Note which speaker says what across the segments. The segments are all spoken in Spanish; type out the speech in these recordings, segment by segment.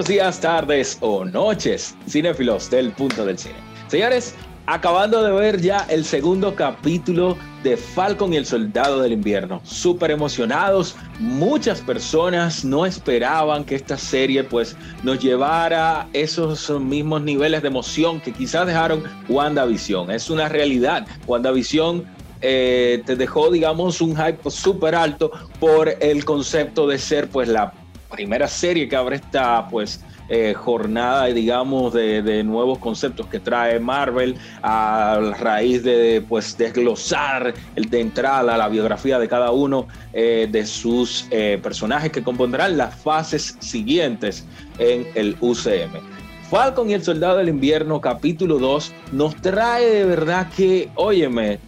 Speaker 1: buenos días, tardes o noches, cinéfilos del punto del cine. Señores, acabando de ver ya el segundo capítulo de Falcon y el Soldado del Invierno. Súper emocionados. Muchas personas no esperaban que esta serie pues nos llevara esos mismos niveles de emoción que quizás dejaron WandaVision. Es una realidad. WandaVision eh, te dejó, digamos, un hype súper alto por el concepto de ser pues la primera serie que abre esta pues eh, jornada, digamos, de, nuevos conceptos que trae Marvel a raíz de pues desglosar el de entrada la biografía de cada uno eh, de sus eh, personajes que compondrán las fases siguientes en el UCM. Falcon y el Soldado del Invierno, capítulo 2, nos trae de verdad que, óyeme,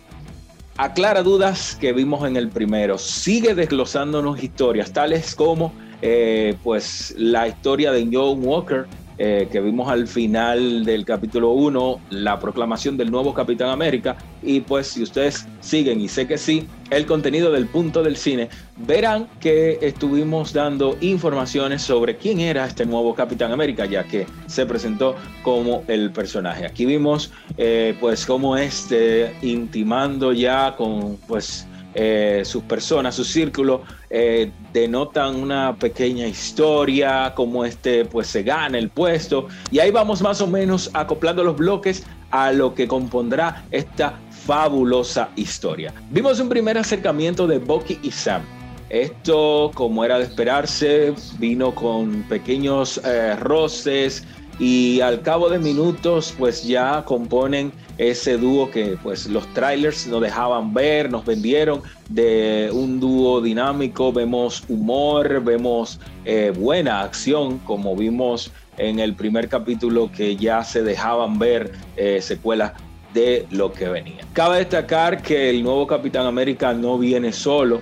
Speaker 1: aclara dudas que vimos en el primero, sigue desglosándonos historias tales como eh, pues la historia de John Walker, eh, que vimos al final del capítulo 1, la proclamación del nuevo Capitán América. Y pues si ustedes siguen, y sé que sí, el contenido del punto del cine, verán que estuvimos dando informaciones sobre quién era este nuevo Capitán América, ya que se presentó como el personaje. Aquí vimos eh, pues cómo este intimando ya con pues eh, sus personas, su círculo, eh, denotan una pequeña historia, como este pues se gana el puesto, y ahí vamos más o menos acoplando los bloques a lo que compondrá esta fabulosa historia. Vimos un primer acercamiento de Bucky y Sam. Esto, como era de esperarse, vino con pequeños eh, roces, y al cabo de minutos pues ya componen ese dúo que pues los trailers nos dejaban ver, nos vendieron de un dúo dinámico, vemos humor, vemos eh, buena acción como vimos en el primer capítulo que ya se dejaban ver eh, secuelas de lo que venía. Cabe destacar que el nuevo Capitán América no viene solo,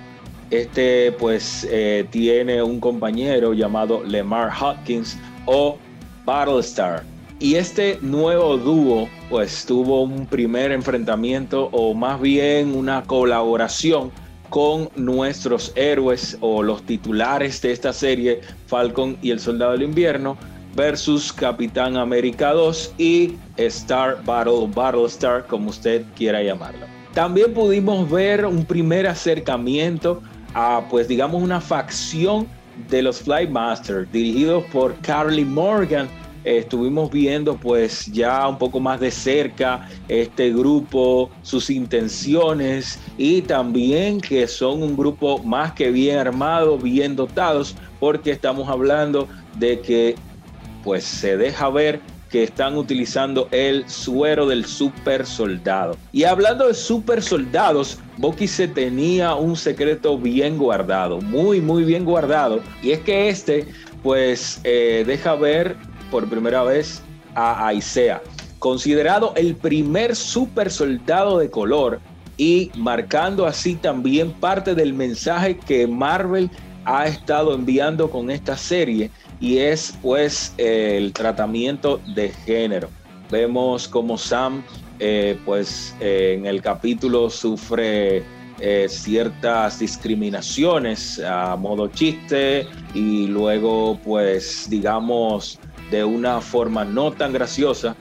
Speaker 1: este pues eh, tiene un compañero llamado Lemar Hopkins o Battlestar. Y este nuevo dúo pues tuvo un primer enfrentamiento o más bien una colaboración con nuestros héroes o los titulares de esta serie, Falcon y el Soldado del Invierno, versus Capitán América 2 y Star Battle, Battlestar, como usted quiera llamarlo. También pudimos ver un primer acercamiento a, pues digamos, una facción de los Flightmasters, dirigidos por Carly Morgan. Estuvimos viendo pues ya un poco más de cerca este grupo, sus intenciones y también que son un grupo más que bien armado, bien dotados, porque estamos hablando de que pues se deja ver que están utilizando el suero del super soldado. Y hablando de super soldados, Bucky se tenía un secreto bien guardado, muy, muy bien guardado. Y es que este, pues, eh, deja ver por primera vez a Isaiah, considerado el primer super soldado de color y marcando así también parte del mensaje que Marvel ha estado enviando con esta serie y es pues el tratamiento de género. Vemos como Sam eh, pues en el capítulo sufre eh, ciertas discriminaciones a modo chiste y luego pues digamos de una forma no tan graciosa,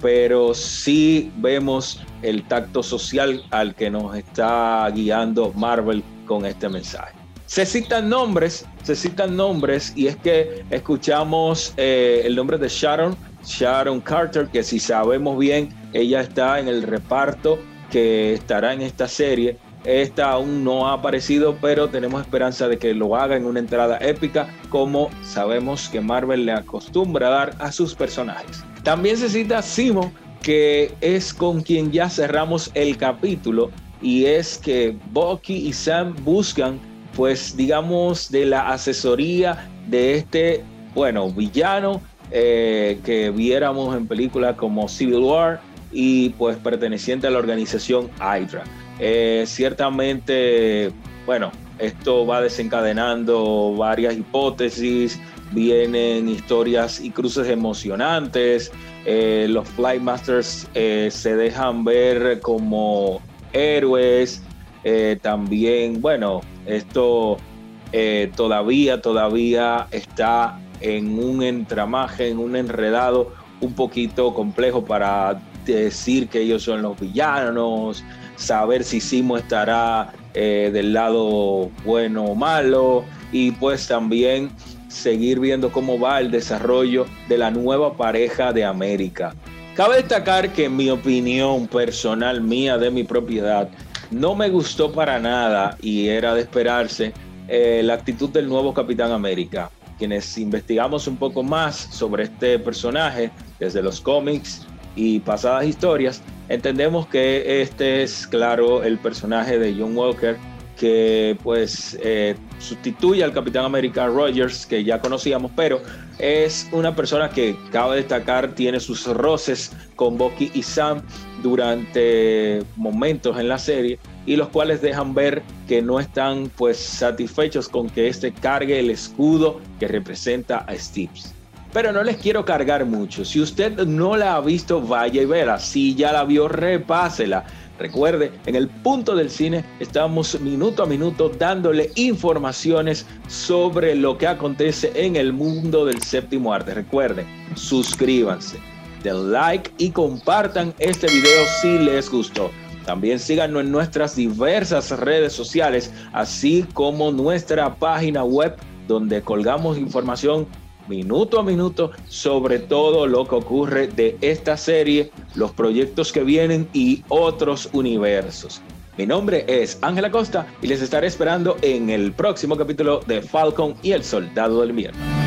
Speaker 1: pero sí vemos el tacto social al que nos está guiando Marvel con este mensaje. Se citan nombres, se citan nombres y es que escuchamos eh, el nombre de Sharon, Sharon Carter, que si sabemos bien, ella está en el reparto que estará en esta serie. Esta aún no ha aparecido, pero tenemos esperanza de que lo haga en una entrada épica, como sabemos que Marvel le acostumbra a dar a sus personajes. También se cita Simo, que es con quien ya cerramos el capítulo, y es que Bucky y Sam buscan pues digamos, de la asesoría de este, bueno, villano eh, que viéramos en películas como Civil War y pues perteneciente a la organización Hydra. Eh, ciertamente, bueno, esto va desencadenando varias hipótesis, vienen historias y cruces emocionantes, eh, los Flightmasters se dejan ver como héroes, también, bueno, esto eh, todavía, todavía está en un entramaje, en un enredado un poquito complejo para decir que ellos son los villanos, saber si Simo estará eh, del lado bueno o malo y pues también seguir viendo cómo va el desarrollo de la nueva pareja de América. Cabe destacar que en mi opinión personal mía de mi propiedad no me gustó para nada y era de esperarse eh, la actitud del nuevo Capitán América. Quienes investigamos un poco más sobre este personaje desde los cómics y pasadas historias, entendemos que este es, claro, el personaje de John Walker que pues eh, sustituye al Capitán América Rogers que ya conocíamos, pero es una persona que cabe destacar tiene sus roces con Bucky y Sam durante momentos en la serie y los cuales dejan ver que no están pues satisfechos con que este cargue el escudo que representa a Steve. Pero no les quiero cargar mucho. Si usted no la ha visto, vaya y verla. Si ya la vio, repásela. Recuerde, en el punto del cine estamos minuto a minuto dándole informaciones sobre lo que acontece en el mundo del séptimo arte. Recuerden, suscríbanse, den like y compartan este video si les gustó. También síganos en nuestras diversas redes sociales, así como nuestra página web donde colgamos información minuto a minuto sobre todo lo que ocurre de esta serie, los proyectos que vienen y otros universos. Mi nombre es Ángela Costa y les estaré esperando en el próximo capítulo de Falcon y el Soldado del Invierno.